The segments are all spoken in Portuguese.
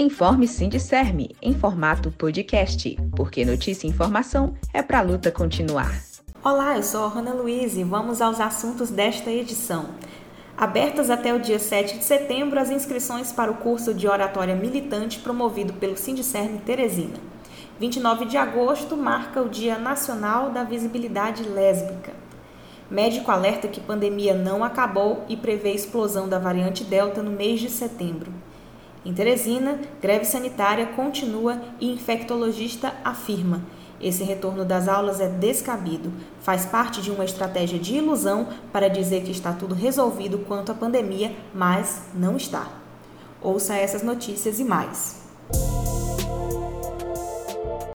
Informe Sindicerme em formato podcast, porque notícia e informação é para a luta continuar. Olá, eu sou a Rana Luiz e vamos aos assuntos desta edição. Abertas até o dia 7 de setembro as inscrições para o curso de oratória militante promovido pelo Sindicerme Teresina. 29 de agosto marca o Dia Nacional da Visibilidade Lésbica. Médico alerta que pandemia não acabou e prevê explosão da variante Delta no mês de setembro. Em Teresina, greve sanitária continua e infectologista afirma: esse retorno das aulas é descabido, faz parte de uma estratégia de ilusão para dizer que está tudo resolvido quanto à pandemia, mas não está. Ouça essas notícias e mais.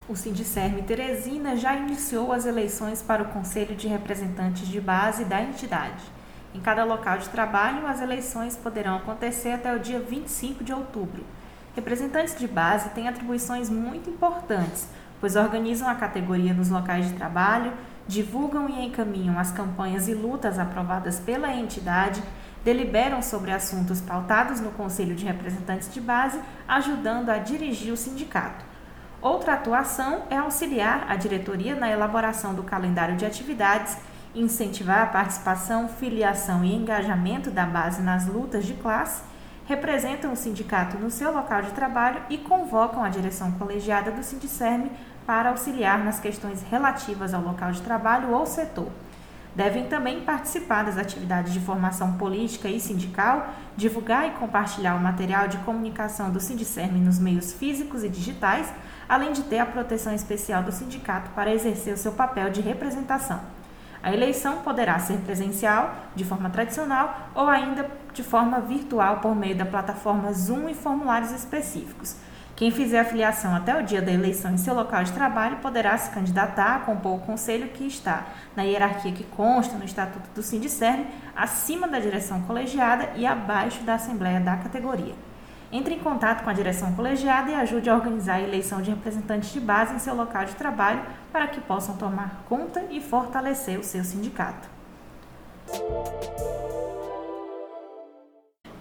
O Sindicerme Teresina já iniciou as eleições para o Conselho de Representantes de Base da entidade. Em cada local de trabalho, as eleições poderão acontecer até o dia 25 de outubro. Representantes de base têm atribuições muito importantes, pois organizam a categoria nos locais de trabalho, divulgam e encaminham as campanhas e lutas aprovadas pela entidade, deliberam sobre assuntos pautados no Conselho de Representantes de Base, ajudando a dirigir o sindicato. Outra atuação é auxiliar a diretoria na elaboração do calendário de atividades incentivar a participação, filiação e engajamento da base nas lutas de classe, representam o sindicato no seu local de trabalho e convocam a direção colegiada do Sindicerme para auxiliar nas questões relativas ao local de trabalho ou setor. Devem também participar das atividades de formação política e sindical, divulgar e compartilhar o material de comunicação do Sindicerme nos meios físicos e digitais, além de ter a proteção especial do sindicato para exercer o seu papel de representação. A eleição poderá ser presencial, de forma tradicional, ou ainda de forma virtual por meio da plataforma Zoom e formulários específicos. Quem fizer a filiação até o dia da eleição em seu local de trabalho poderá se candidatar a compor o conselho que está na hierarquia que consta no Estatuto do Sindicerme, acima da direção colegiada e abaixo da Assembleia da categoria. Entre em contato com a direção colegiada e ajude a organizar a eleição de representantes de base em seu local de trabalho para que possam tomar conta e fortalecer o seu sindicato.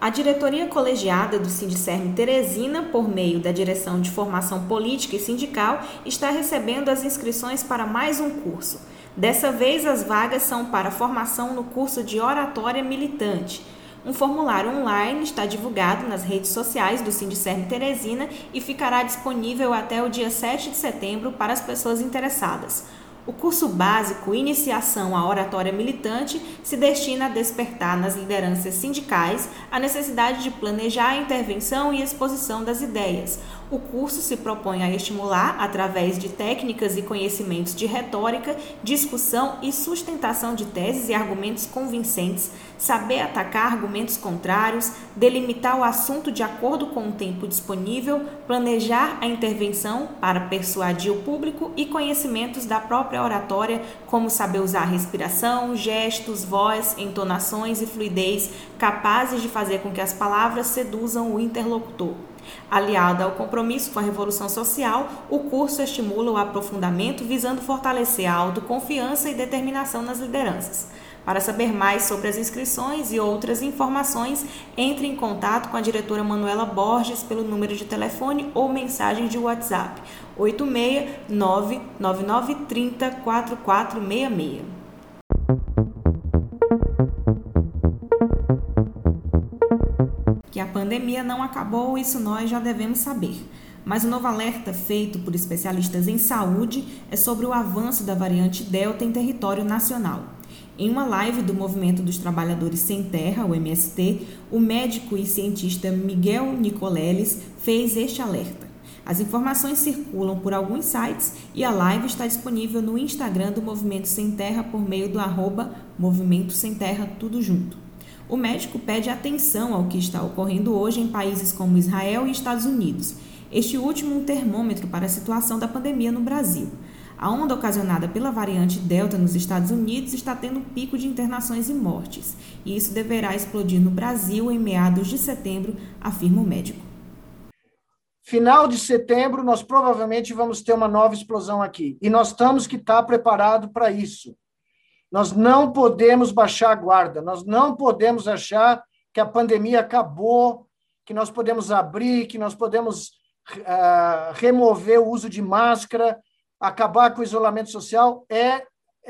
A diretoria colegiada do Sindicerme Teresina, por meio da Direção de Formação Política e Sindical, está recebendo as inscrições para mais um curso. Dessa vez, as vagas são para formação no curso de Oratória Militante um formulário online está divulgado nas redes sociais do Sindicerme Teresina e ficará disponível até o dia 7 de setembro para as pessoas interessadas. O curso básico Iniciação à Oratória Militante se destina a despertar nas lideranças sindicais a necessidade de planejar a intervenção e exposição das ideias. O curso se propõe a estimular, através de técnicas e conhecimentos de retórica, discussão e sustentação de teses e argumentos convincentes, saber atacar argumentos contrários, delimitar o assunto de acordo com o tempo disponível, planejar a intervenção para persuadir o público e conhecimentos da própria oratória, como saber usar respiração, gestos, voz, entonações e fluidez capazes de fazer com que as palavras seduzam o interlocutor. Aliado ao compromisso com a revolução social, o curso estimula o aprofundamento visando fortalecer a autoconfiança e determinação nas lideranças. Para saber mais sobre as inscrições e outras informações, entre em contato com a diretora Manuela Borges pelo número de telefone ou mensagem de WhatsApp 869 9930 4466. Que a pandemia não acabou, isso nós já devemos saber. Mas o novo alerta feito por especialistas em saúde é sobre o avanço da variante Delta em território nacional. Em uma live do Movimento dos Trabalhadores Sem Terra, o MST, o médico e cientista Miguel Nicoleles fez este alerta. As informações circulam por alguns sites e a live está disponível no Instagram do Movimento Sem Terra por meio do arroba Movimento Sem Terra tudo junto. O médico pede atenção ao que está ocorrendo hoje em países como Israel e Estados Unidos. Este último um termômetro para a situação da pandemia no Brasil. A onda ocasionada pela variante Delta nos Estados Unidos está tendo um pico de internações e mortes, e isso deverá explodir no Brasil em meados de setembro, afirma o médico. Final de setembro, nós provavelmente vamos ter uma nova explosão aqui, e nós temos que estar preparados para isso. Nós não podemos baixar a guarda, nós não podemos achar que a pandemia acabou, que nós podemos abrir, que nós podemos uh, remover o uso de máscara, acabar com o isolamento social, é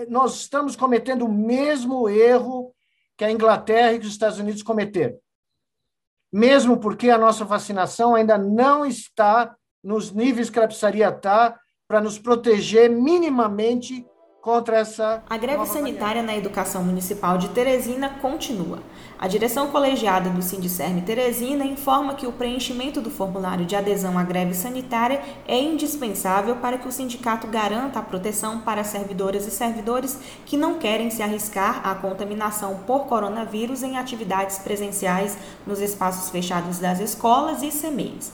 nós estamos cometendo o mesmo erro que a Inglaterra e os Estados Unidos cometeram. Mesmo porque a nossa vacinação ainda não está nos níveis que ela precisaria estar para nos proteger minimamente contra essa. A greve sanitária na educação municipal de Teresina continua. A direção colegiada do Sindicerme Teresina informa que o preenchimento do formulário de adesão à greve sanitária é indispensável para que o sindicato garanta a proteção para servidoras e servidores que não querem se arriscar à contaminação por coronavírus em atividades presenciais nos espaços fechados das escolas e CMEs.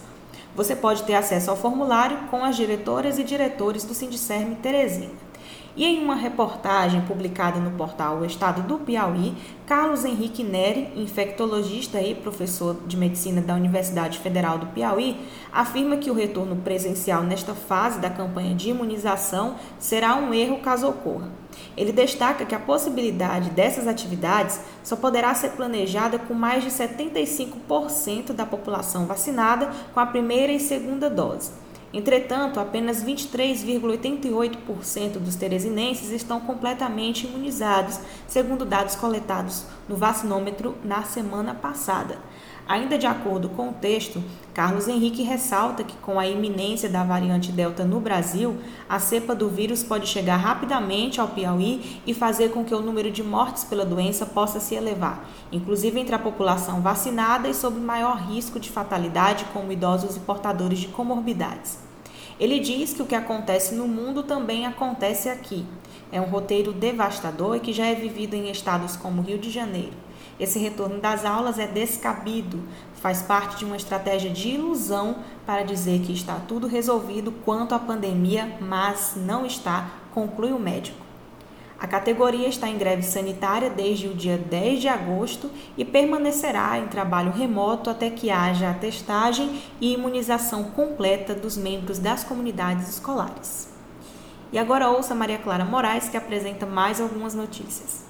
Você pode ter acesso ao formulário com as diretoras e diretores do Sindicerme Teresina. E em uma reportagem publicada no portal O Estado do Piauí, Carlos Henrique Neri, infectologista e professor de medicina da Universidade Federal do Piauí, afirma que o retorno presencial nesta fase da campanha de imunização será um erro caso ocorra. Ele destaca que a possibilidade dessas atividades só poderá ser planejada com mais de 75% da população vacinada com a primeira e segunda dose. Entretanto, apenas 23,88% dos teresinenses estão completamente imunizados, segundo dados coletados no vacinômetro na semana passada. Ainda de acordo com o texto, Carlos Henrique ressalta que, com a iminência da variante Delta no Brasil, a cepa do vírus pode chegar rapidamente ao Piauí e fazer com que o número de mortes pela doença possa se elevar, inclusive entre a população vacinada e sob maior risco de fatalidade, como idosos e portadores de comorbidades. Ele diz que o que acontece no mundo também acontece aqui. É um roteiro devastador e que já é vivido em estados como Rio de Janeiro. Esse retorno das aulas é descabido, faz parte de uma estratégia de ilusão para dizer que está tudo resolvido quanto à pandemia, mas não está, conclui o médico. A categoria está em greve sanitária desde o dia 10 de agosto e permanecerá em trabalho remoto até que haja a testagem e imunização completa dos membros das comunidades escolares. E agora ouça Maria Clara Moraes, que apresenta mais algumas notícias.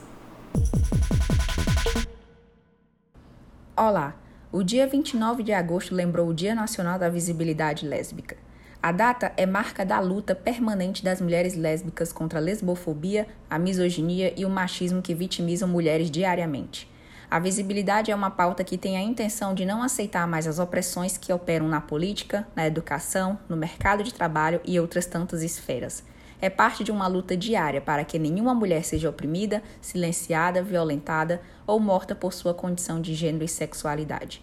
Olá! O dia 29 de agosto lembrou o Dia Nacional da Visibilidade Lésbica. A data é marca da luta permanente das mulheres lésbicas contra a lesbofobia, a misoginia e o machismo que vitimizam mulheres diariamente. A visibilidade é uma pauta que tem a intenção de não aceitar mais as opressões que operam na política, na educação, no mercado de trabalho e outras tantas esferas. É parte de uma luta diária para que nenhuma mulher seja oprimida, silenciada, violentada ou morta por sua condição de gênero e sexualidade.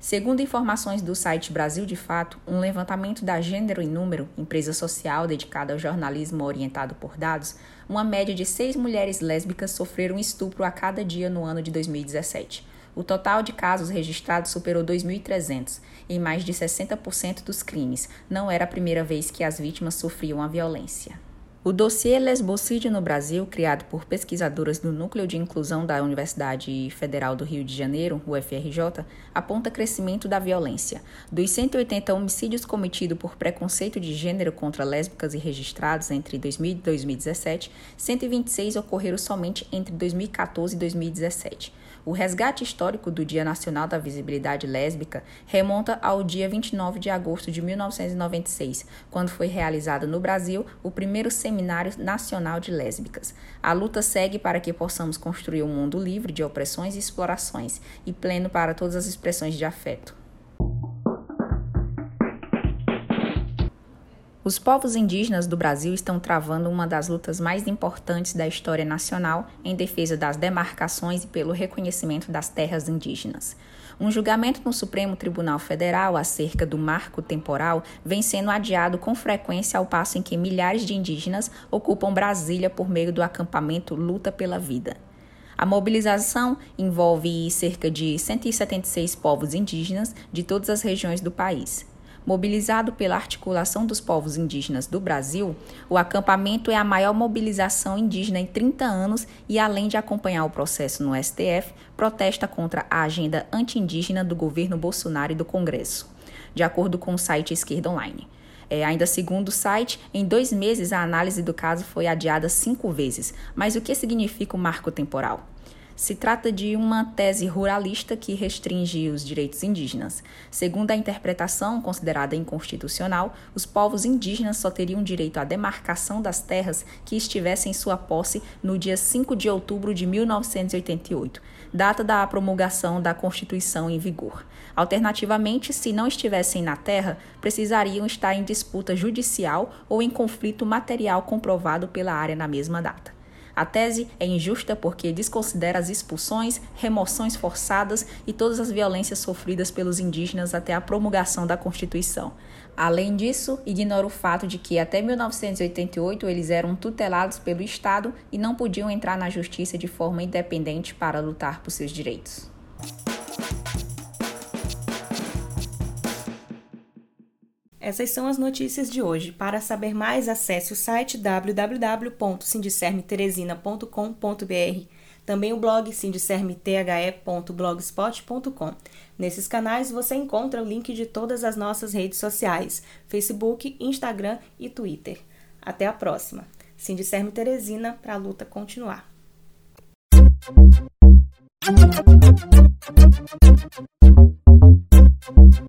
Segundo informações do site Brasil de Fato, um levantamento da Gênero em Número, empresa social dedicada ao jornalismo orientado por dados, uma média de seis mulheres lésbicas sofreram estupro a cada dia no ano de 2017. O total de casos registrados superou 2.300. Em mais de 60% dos crimes, não era a primeira vez que as vítimas sofriam a violência. O dossiê Lesbocídio no Brasil, criado por pesquisadoras do Núcleo de Inclusão da Universidade Federal do Rio de Janeiro, UFRJ, aponta crescimento da violência. Dos 180 homicídios cometidos por preconceito de gênero contra lésbicas e registrados entre 2000 e 2017, 126 ocorreram somente entre 2014 e 2017. O resgate histórico do Dia Nacional da Visibilidade Lésbica remonta ao dia 29 de agosto de 1996, quando foi realizado no Brasil o primeiro Seminário Nacional de Lésbicas. A luta segue para que possamos construir um mundo livre de opressões e explorações e pleno para todas as expressões de afeto. Os povos indígenas do Brasil estão travando uma das lutas mais importantes da história nacional em defesa das demarcações e pelo reconhecimento das terras indígenas. Um julgamento no Supremo Tribunal Federal acerca do marco temporal vem sendo adiado com frequência ao passo em que milhares de indígenas ocupam Brasília por meio do acampamento Luta pela Vida. A mobilização envolve cerca de 176 povos indígenas de todas as regiões do país. Mobilizado pela Articulação dos Povos Indígenas do Brasil, o acampamento é a maior mobilização indígena em 30 anos e, além de acompanhar o processo no STF, protesta contra a agenda anti-indígena do governo Bolsonaro e do Congresso, de acordo com o site Esquerda Online. É, ainda segundo o site, em dois meses a análise do caso foi adiada cinco vezes. Mas o que significa o marco temporal? Se trata de uma tese ruralista que restringe os direitos indígenas. Segundo a interpretação considerada inconstitucional, os povos indígenas só teriam direito à demarcação das terras que estivessem em sua posse no dia 5 de outubro de 1988, data da promulgação da Constituição em vigor. Alternativamente, se não estivessem na terra, precisariam estar em disputa judicial ou em conflito material comprovado pela área na mesma data. A tese é injusta porque desconsidera as expulsões, remoções forçadas e todas as violências sofridas pelos indígenas até a promulgação da Constituição. Além disso, ignora o fato de que até 1988 eles eram tutelados pelo Estado e não podiam entrar na justiça de forma independente para lutar por seus direitos. Essas são as notícias de hoje. Para saber mais, acesse o site www.sindicermeteresina.com.br, também o blog sindicermethe.blogspot.com. Nesses canais você encontra o link de todas as nossas redes sociais: Facebook, Instagram e Twitter. Até a próxima. Sindicerme Teresina para a luta continuar. Música